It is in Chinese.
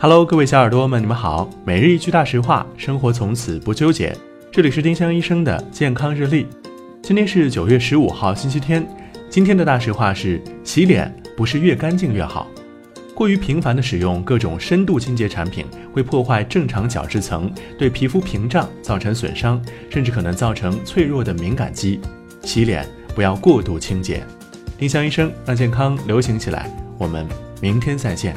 Hello，各位小耳朵们，你们好。每日一句大实话，生活从此不纠结。这里是丁香医生的健康日历。今天是九月十五号，星期天。今天的大实话是：洗脸不是越干净越好。过于频繁的使用各种深度清洁产品，会破坏正常角质层，对皮肤屏障造成损伤，甚至可能造成脆弱的敏感肌。洗脸不要过度清洁。丁香医生让健康流行起来。我们明天再见。